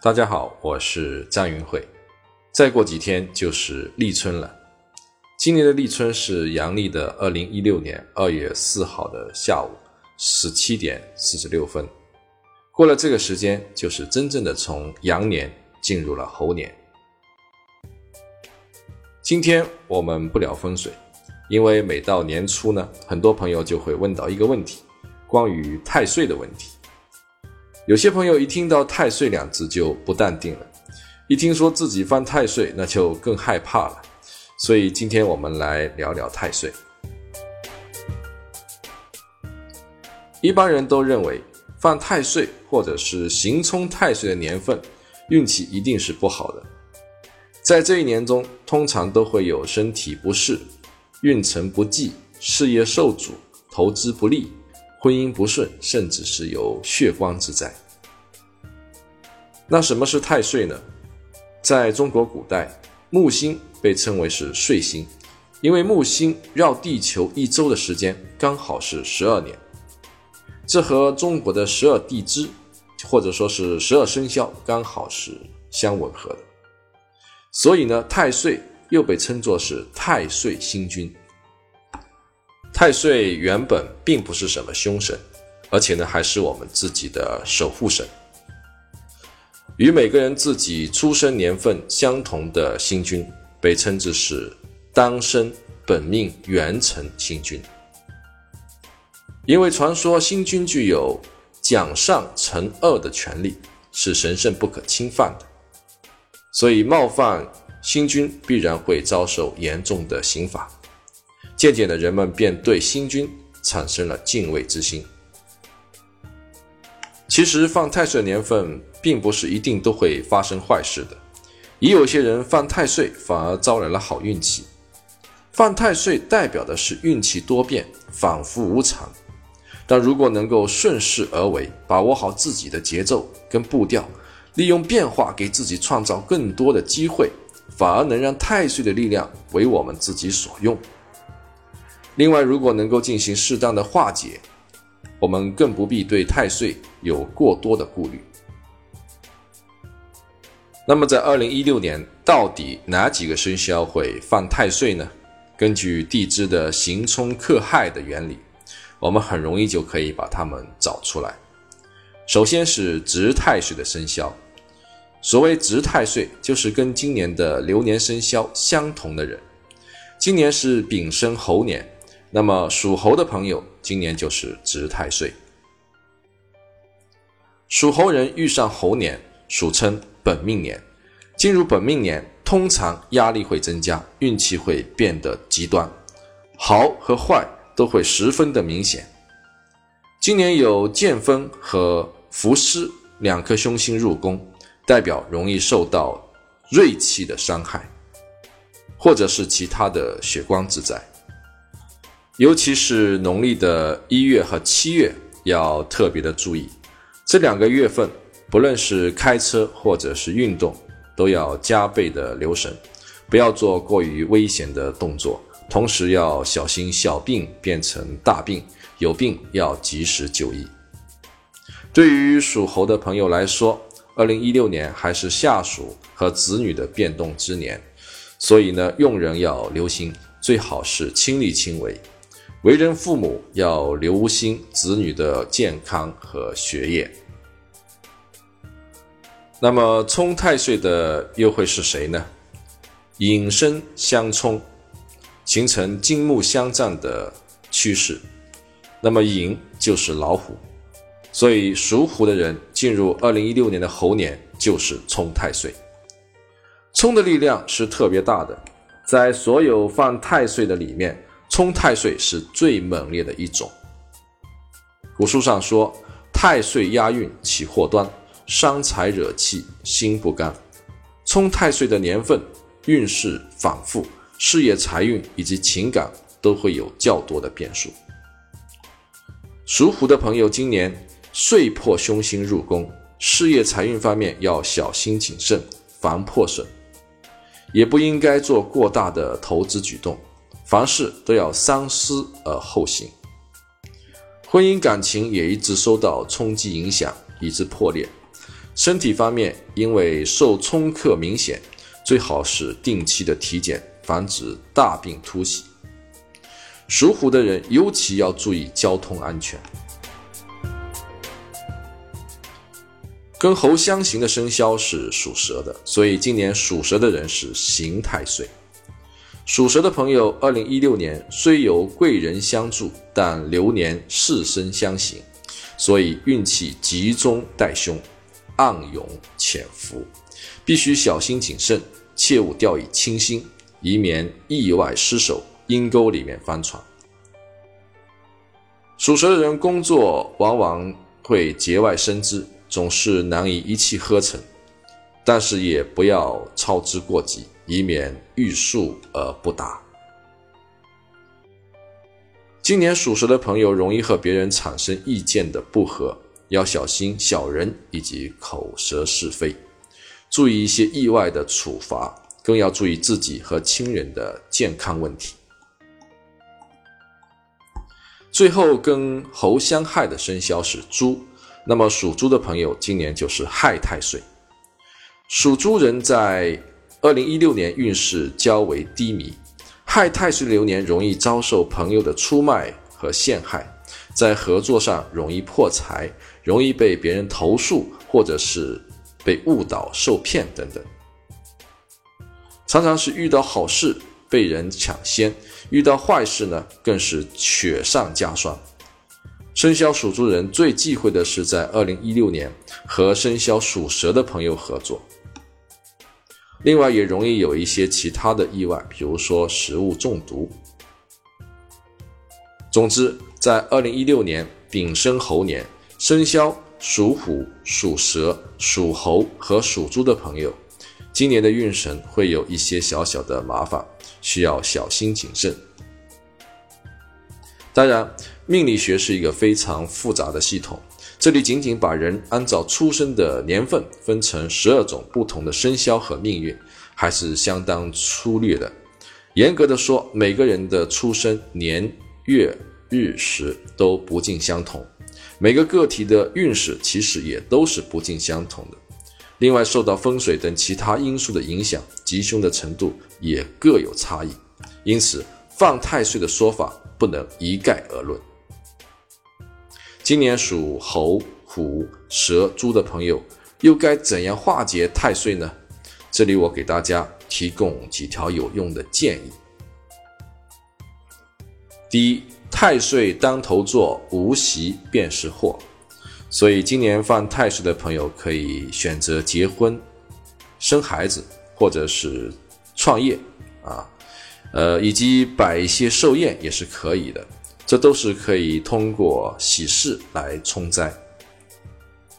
大家好，我是张云慧。再过几天就是立春了。今年的立春是阳历的二零一六年二月四号的下午十七点四十六分。过了这个时间，就是真正的从羊年进入了猴年。今天我们不聊风水，因为每到年初呢，很多朋友就会问到一个问题，关于太岁的问题。有些朋友一听到“太岁”两字就不淡定了，一听说自己犯太岁，那就更害怕了。所以今天我们来聊聊太岁。一般人都认为犯太岁或者是行冲太岁的年份，运气一定是不好的。在这一年中，通常都会有身体不适、运程不济、事业受阻、投资不利。婚姻不顺，甚至是有血光之灾。那什么是太岁呢？在中国古代，木星被称为是岁星，因为木星绕地球一周的时间刚好是十二年，这和中国的十二地支或者说是十二生肖刚好是相吻合的。所以呢，太岁又被称作是太岁星君。太岁原本并不是什么凶神，而且呢，还是我们自己的守护神。与每个人自己出生年份相同的星君，被称之是当生本命元辰星君。因为传说星君具有奖上惩恶的权利，是神圣不可侵犯的，所以冒犯星君必然会遭受严重的刑罚。渐渐的，人们便对星君产生了敬畏之心。其实，犯太岁年份并不是一定都会发生坏事的，也有些人犯太岁反而招来了好运气。犯太岁代表的是运气多变、反复无常，但如果能够顺势而为，把握好自己的节奏跟步调，利用变化给自己创造更多的机会，反而能让太岁的力量为我们自己所用。另外，如果能够进行适当的化解，我们更不必对太岁有过多的顾虑。那么，在二零一六年，到底哪几个生肖会犯太岁呢？根据地支的刑冲克害的原理，我们很容易就可以把它们找出来。首先是值太岁的生肖，所谓值太岁，就是跟今年的流年生肖相同的人。今年是丙申猴年。那么属猴的朋友，今年就是值太岁。属猴人遇上猴年，俗称本命年。进入本命年，通常压力会增加，运气会变得极端，好和坏都会十分的明显。今年有剑锋和伏尸两颗凶星入宫，代表容易受到锐气的伤害，或者是其他的血光之灾。尤其是农历的一月和七月要特别的注意，这两个月份，不论是开车或者是运动，都要加倍的留神，不要做过于危险的动作，同时要小心小病变成大病，有病要及时就医。对于属猴的朋友来说，二零一六年还是下属和子女的变动之年，所以呢，用人要留心，最好是亲力亲为。为人父母要留心子女的健康和学业。那么冲太岁的又会是谁呢？寅申相冲，形成金木相战的趋势。那么寅就是老虎，所以属虎的人进入二零一六年的猴年就是冲太岁。冲的力量是特别大的，在所有犯太岁的里面。冲太岁是最猛烈的一种。古书上说：“太岁压运起祸端，伤财惹气心不甘。”冲太岁的年份，运势反复，事业财运以及情感都会有较多的变数。属虎的朋友，今年岁破凶星入宫，事业财运方面要小心谨慎，防破损，也不应该做过大的投资举动。凡事都要三思而后行，婚姻感情也一直受到冲击影响，以致破裂。身体方面，因为受冲克明显，最好是定期的体检，防止大病突袭。属虎的人尤其要注意交通安全。跟猴相刑的生肖是属蛇的，所以今年属蛇的人是刑太岁。属蛇的朋友，二零一六年虽有贵人相助，但流年世身相刑，所以运气集中带凶，暗涌潜伏，必须小心谨慎，切勿掉以轻心，以免意外失手，阴沟里面翻船。属蛇的人工作往往会节外生枝。总是难以一气呵成，但是也不要操之过急，以免欲速而不达。今年属蛇的朋友容易和别人产生意见的不合，要小心小人以及口舌是非，注意一些意外的处罚，更要注意自己和亲人的健康问题。最后跟猴相害的生肖是猪。那么属猪的朋友，今年就是亥太岁。属猪人在二零一六年运势较为低迷，亥太岁流年容易遭受朋友的出卖和陷害，在合作上容易破财，容易被别人投诉，或者是被误导、受骗等等。常常是遇到好事被人抢先，遇到坏事呢，更是雪上加霜。生肖属猪人最忌讳的是在二零一六年和生肖属蛇的朋友合作，另外也容易有一些其他的意外，比如说食物中毒。总之，在二零一六年丙申猴年，生肖属虎、属蛇、属猴和属猪的朋友，今年的运程会有一些小小的麻烦，需要小心谨慎。当然，命理学是一个非常复杂的系统，这里仅仅把人按照出生的年份分成十二种不同的生肖和命运，还是相当粗略的。严格的说，每个人的出生年月日时都不尽相同，每个个体的运势其实也都是不尽相同的。另外，受到风水等其他因素的影响，吉凶的程度也各有差异。因此，犯太岁的说法。不能一概而论。今年属猴、虎、蛇、猪的朋友，又该怎样化解太岁呢？这里我给大家提供几条有用的建议。第一，太岁当头坐，无喜便是祸，所以今年犯太岁的朋友可以选择结婚、生孩子，或者是创业啊。呃，以及摆一些寿宴也是可以的，这都是可以通过喜事来冲灾。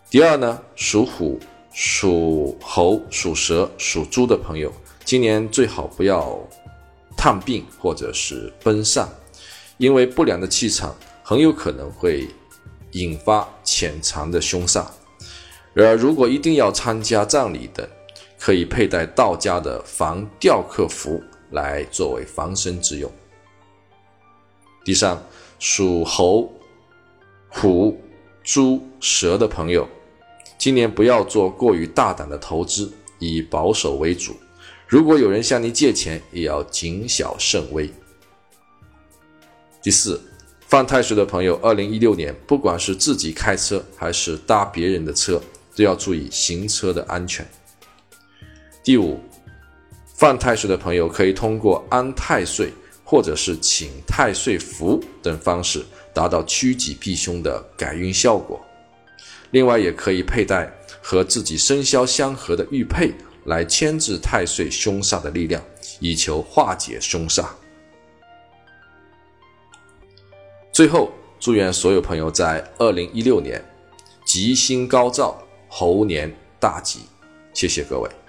第二呢，属虎、属猴、属蛇、属猪的朋友，今年最好不要探病或者是奔丧，因为不良的气场很有可能会引发潜藏的凶煞。而如果一定要参加葬礼的，可以佩戴道家的防吊客符。来作为防身之用。第三，属猴、虎、猪、蛇的朋友，今年不要做过于大胆的投资，以保守为主。如果有人向你借钱，也要谨小慎微。第四，犯太岁的朋友，二零一六年不管是自己开车还是搭别人的车，都要注意行车的安全。第五。犯太岁的朋友可以通过安太岁或者是请太岁符等方式，达到趋吉避凶的改运效果。另外，也可以佩戴和自己生肖相合的玉佩，来牵制太岁凶煞的力量，以求化解凶煞。最后，祝愿所有朋友在二零一六年吉星高照，猴年大吉！谢谢各位。